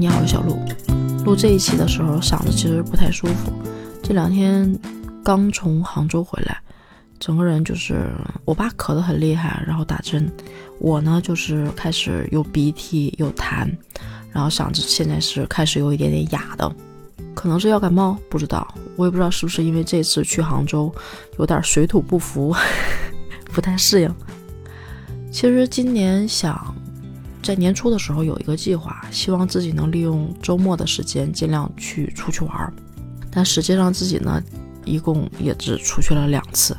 你好，我是小鹿。录这一期的时候，嗓子其实不太舒服。这两天刚从杭州回来，整个人就是我爸咳得很厉害，然后打针，我呢就是开始有鼻涕有痰，然后嗓子现在是开始有一点点哑的，可能是要感冒，不知道。我也不知道是不是因为这次去杭州有点水土不服，不太适应。其实今年想。在年初的时候有一个计划，希望自己能利用周末的时间尽量去出去玩儿，但实际上自己呢，一共也只出去了两次。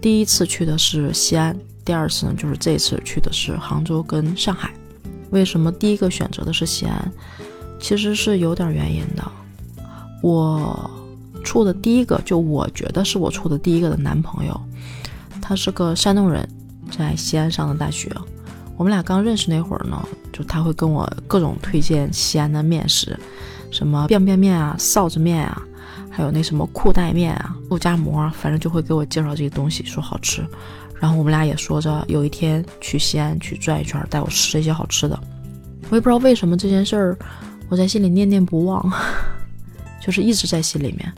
第一次去的是西安，第二次呢就是这次去的是杭州跟上海。为什么第一个选择的是西安？其实是有点原因的。我处的第一个，就我觉得是我处的第一个的男朋友，他是个山东人，在西安上的大学。我们俩刚认识那会儿呢，就他会跟我各种推荐西安的面食，什么便便面啊、臊子面啊，还有那什么裤带面啊、肉夹馍，反正就会给我介绍这些东西，说好吃。然后我们俩也说着有一天去西安去转一圈，带我吃这些好吃的。我也不知道为什么这件事儿，我在心里念念不忘，就是一直在心里面。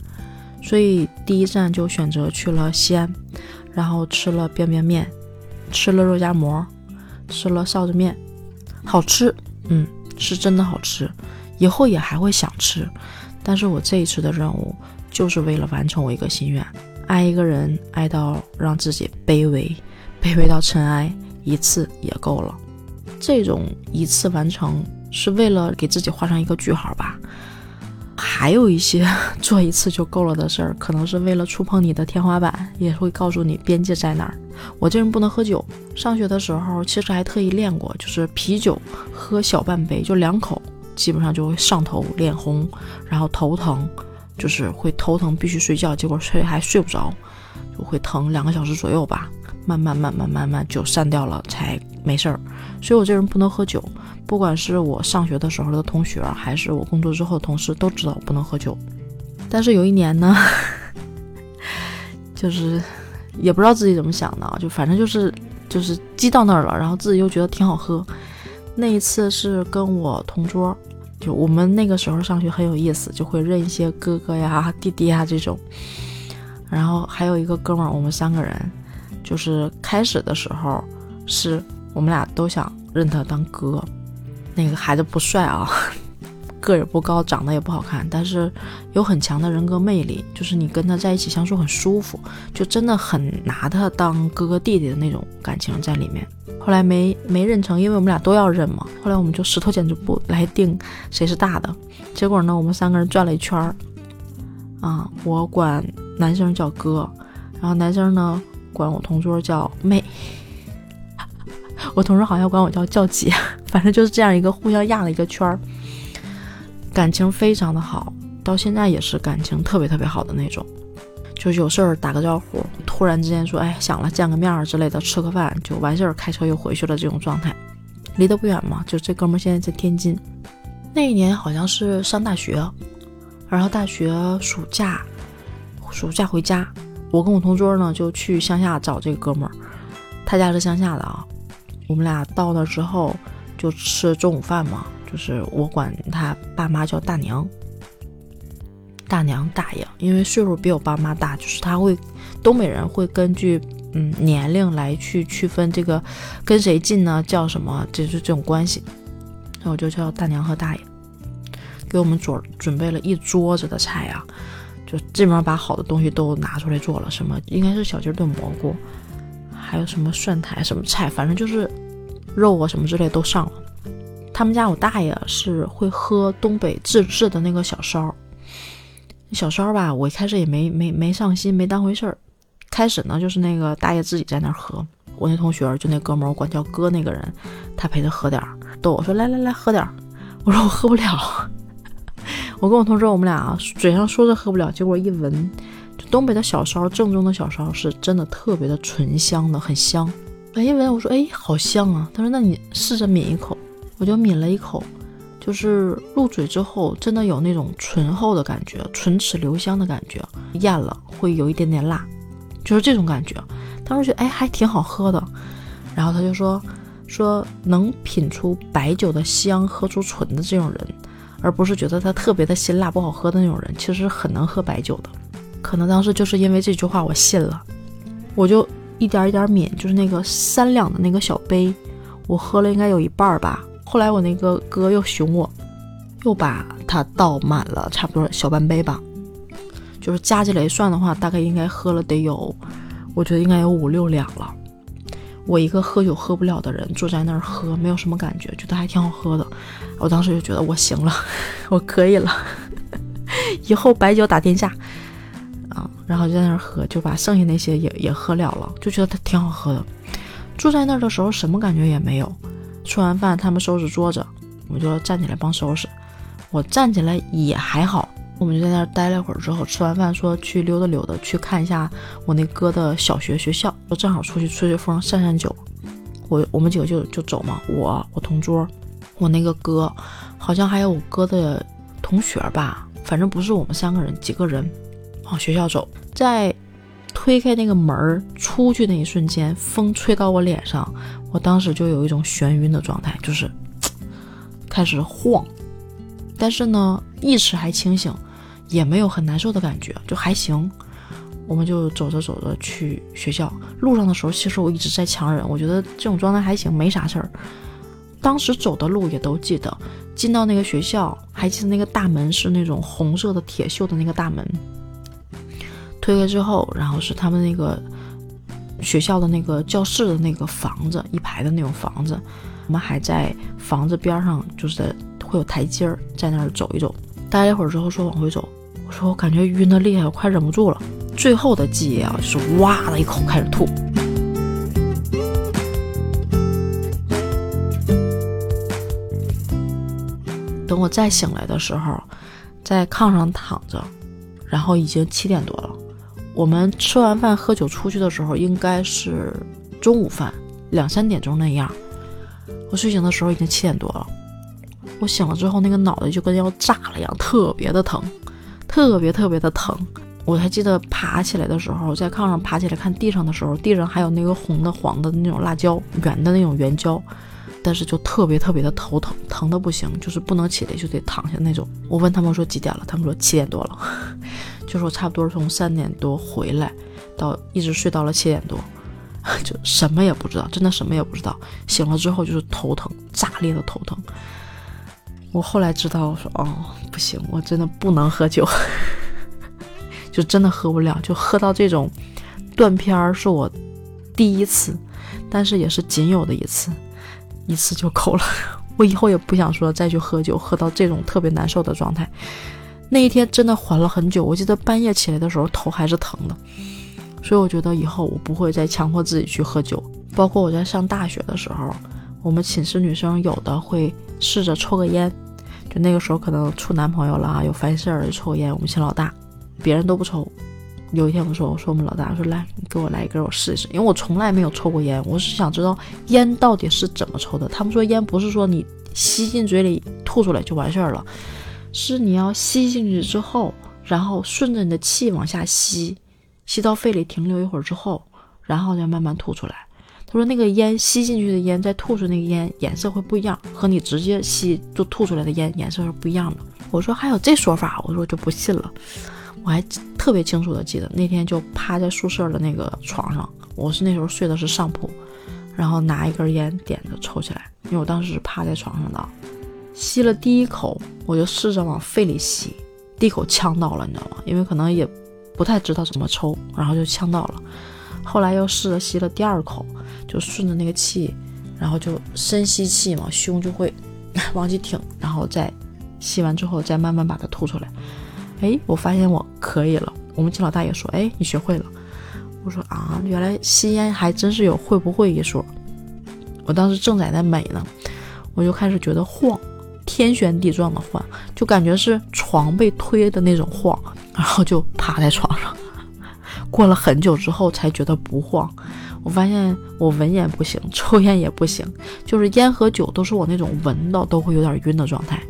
所以第一站就选择去了西安，然后吃了便便面，吃了肉夹馍。吃了臊子面，好吃，嗯，是真的好吃，以后也还会想吃。但是我这一次的任务就是为了完成我一个心愿，爱一个人，爱到让自己卑微，卑微到尘埃，一次也够了。这种一次完成是为了给自己画上一个句号吧。还有一些做一次就够了的事儿，可能是为了触碰你的天花板，也会告诉你边界在哪儿。我这人不能喝酒，上学的时候其实还特意练过，就是啤酒喝小半杯，就两口，基本上就会上头、脸红，然后头疼，就是会头疼，必须睡觉，结果睡还睡不着，就会疼两个小时左右吧，慢慢慢慢慢慢就散掉了，才没事儿。所以我这人不能喝酒。不管是我上学的时候的同学，还是我工作之后同事，都知道我不能喝酒。但是有一年呢，就是也不知道自己怎么想的，就反正就是就是积到那儿了，然后自己又觉得挺好喝。那一次是跟我同桌，就我们那个时候上学很有意思，就会认一些哥哥呀、弟弟呀这种。然后还有一个哥们儿，我们三个人，就是开始的时候是我们俩都想认他当哥。那个孩子不帅啊，个也不高，长得也不好看，但是有很强的人格魅力，就是你跟他在一起相处很舒服，就真的很拿他当哥哥弟弟的那种感情在里面。后来没没认成，因为我们俩都要认嘛。后来我们就石头剪子布来定谁是大的。结果呢，我们三个人转了一圈儿，啊，我管男生叫哥，然后男生呢管我同桌叫妹。我同桌好像管我叫叫姐，反正就是这样一个互相压了一个圈儿，感情非常的好，到现在也是感情特别特别好的那种，就有事儿打个招呼，突然之间说哎想了见个面儿之类的，吃个饭就完事儿，开车又回去了这种状态，离得不远嘛，就这哥们现在在天津，那一年好像是上大学，然后大学暑假暑假回家，我跟我同桌呢就去乡下找这个哥们儿，他家是乡下的啊。我们俩到了之后就吃中午饭嘛，就是我管他爸妈叫大娘、大娘、大爷，因为岁数比我爸妈大，就是他会东北人会根据嗯年龄来去区分这个跟谁近呢叫什么，就是这种关系。那我就叫大娘和大爷，给我们准准备了一桌子的菜啊，就基本上把好的东西都拿出来做了，什么应该是小鸡炖蘑菇。还有什么蒜苔什么菜，反正就是肉啊什么之类都上了。他们家我大爷是会喝东北自制的那个小烧，小烧吧，我一开始也没没没上心，没当回事儿。开始呢，就是那个大爷自己在那儿喝，我那同学就那哥们儿，我管叫哥那个人，他陪他喝点儿，逗我说来来来喝点儿，我说我喝不了。我跟我同事我们俩嘴上说着喝不了，结果一闻。东北的小烧，正宗的小烧是真的特别的醇香的，很香。闻一闻，我说哎，好香啊！他说那你试着抿一口，我就抿了一口，就是入嘴之后，真的有那种醇厚的感觉，唇齿留香的感觉。咽了会有一点点辣，就是这种感觉。当时觉得哎，还挺好喝的。然后他就说说能品出白酒的香，喝出醇的这种人而不是觉得它特别的辛辣不好喝的那种人，其实很能喝白酒的。可能当时就是因为这句话我信了，我就一点一点抿，就是那个三两的那个小杯，我喝了应该有一半吧。后来我那个哥又熊我，又把它倒满了，差不多小半杯吧。就是加起来算的话，大概应该喝了得有，我觉得应该有五六两了。我一个喝酒喝不了的人，坐在那儿喝，没有什么感觉，觉得还挺好喝的。我当时就觉得我行了，我可以了，以后白酒打天下啊！然后就在那儿喝，就把剩下那些也也喝了了，就觉得它挺好喝的。坐在那儿的时候什么感觉也没有。吃完饭他们收拾桌子，我就站起来帮收拾。我站起来也还好。我们就在那儿待了一会儿，之后吃完饭说去溜达溜达，去看一下我那哥的小学学校，就正好出去吹吹风、散散酒。我我们几个就就走嘛，我我同桌，我那个哥，好像还有我哥的同学吧，反正不是我们三个人，几个人往学校走。在推开那个门儿出去那一瞬间，风吹到我脸上，我当时就有一种眩晕的状态，就是 开始晃，但是呢意识还清醒。也没有很难受的感觉，就还行。我们就走着走着去学校，路上的时候，其实我一直在强忍，我觉得这种状态还行，没啥事儿。当时走的路也都记得，进到那个学校，还记得那个大门是那种红色的铁锈的那个大门。推开之后，然后是他们那个学校的那个教室的那个房子，一排的那种房子。我们还在房子边上，就是会有台阶儿，在那儿走一走。待了一会儿之后，说往回走。我说我感觉晕的厉害，我快忍不住了。最后的记忆啊，就是哇的一口开始吐。等我再醒来的时候，在炕上躺着，然后已经七点多了。我们吃完饭喝酒出去的时候，应该是中午饭，两三点钟那样。我睡醒的时候已经七点多了。我醒了之后，那个脑袋就跟要炸了一样，特别的疼。特别特别的疼，我还记得爬起来的时候，在炕上爬起来看地上的时候，地上还有那个红的、黄的那种辣椒，圆的那种圆椒，但是就特别特别的头疼，疼的不行，就是不能起来就得躺下那种。我问他们说几点了，他们说七点多了，就是我差不多从三点多回来，到一直睡到了七点多，就什么也不知道，真的什么也不知道。醒了之后就是头疼，炸裂的头疼。我后来知道，我说哦，不行，我真的不能喝酒，就真的喝不了，就喝到这种断片儿是我第一次，但是也是仅有的一次，一次就够了。我以后也不想说再去喝酒，喝到这种特别难受的状态。那一天真的缓了很久，我记得半夜起来的时候头还是疼的，所以我觉得以后我不会再强迫自己去喝酒。包括我在上大学的时候，我们寝室女生有的会试着抽个烟。就那个时候可能处男朋友了啊，有烦事儿就抽烟。我们请老大，别人都不抽。有一天我说，我说我们老大说来，你给我来一根，我试一试。因为我从来没有抽过烟，我是想知道烟到底是怎么抽的。他们说烟不是说你吸进嘴里吐出来就完事儿了，是你要吸进去之后，然后顺着你的气往下吸，吸到肺里停留一会儿之后，然后再慢慢吐出来。他说：“那个烟吸进去的烟，再吐出那个烟，颜色会不一样，和你直接吸就吐出来的烟颜色是不一样的。”我说：“还有这说法？”我说：“就不信了。”我还特别清楚的记得那天就趴在宿舍的那个床上，我是那时候睡的是上铺，然后拿一根烟点着抽起来，因为我当时是趴在床上的，吸了第一口，我就试着往肺里吸，第一口呛到了，你知道吗？因为可能也不太知道怎么抽，然后就呛到了。后来又试着吸了第二口。就顺着那个气，然后就深吸气嘛，胸就会往起挺，然后再吸完之后再慢慢把它吐出来。哎，我发现我可以了。我们金老大爷说：“哎，你学会了。”我说：“啊，原来吸烟还真是有会不会一说。”我当时正在那美呢，我就开始觉得晃，天旋地转的晃，就感觉是床被推的那种晃，然后就趴在床上。过了很久之后才觉得不晃。我发现我闻烟不行，抽烟也不行，就是烟和酒都是我那种闻到都会有点晕的状态。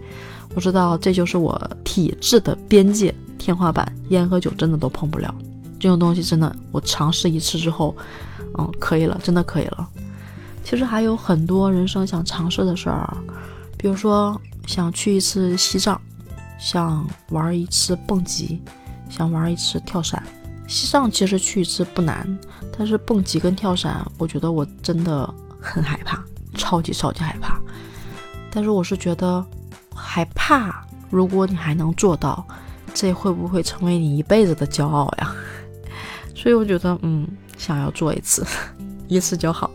我知道这就是我体质的边界天花板，烟和酒真的都碰不了。这种东西真的，我尝试一次之后，嗯，可以了，真的可以了。其实还有很多人生想尝试的事儿，比如说想去一次西藏，想玩一次蹦极，想玩一次跳伞。西藏其实去一次不难，但是蹦极跟跳伞，我觉得我真的很害怕，超级超级害怕。但是我是觉得害怕，如果你还能做到，这会不会成为你一辈子的骄傲呀？所以我觉得，嗯，想要做一次，一次就好。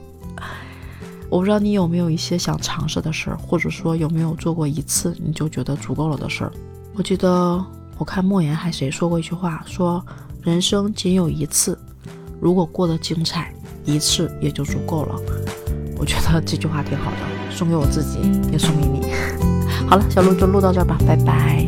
我不知道你有没有一些想尝试的事儿，或者说有没有做过一次你就觉得足够了的事儿。我记得我看莫言还谁说过一句话，说人生仅有一次，如果过得精彩，一次也就足够了。我觉得这句话挺好的，送给我自己，也送给你。好了，小鹿就录到这儿吧，拜拜。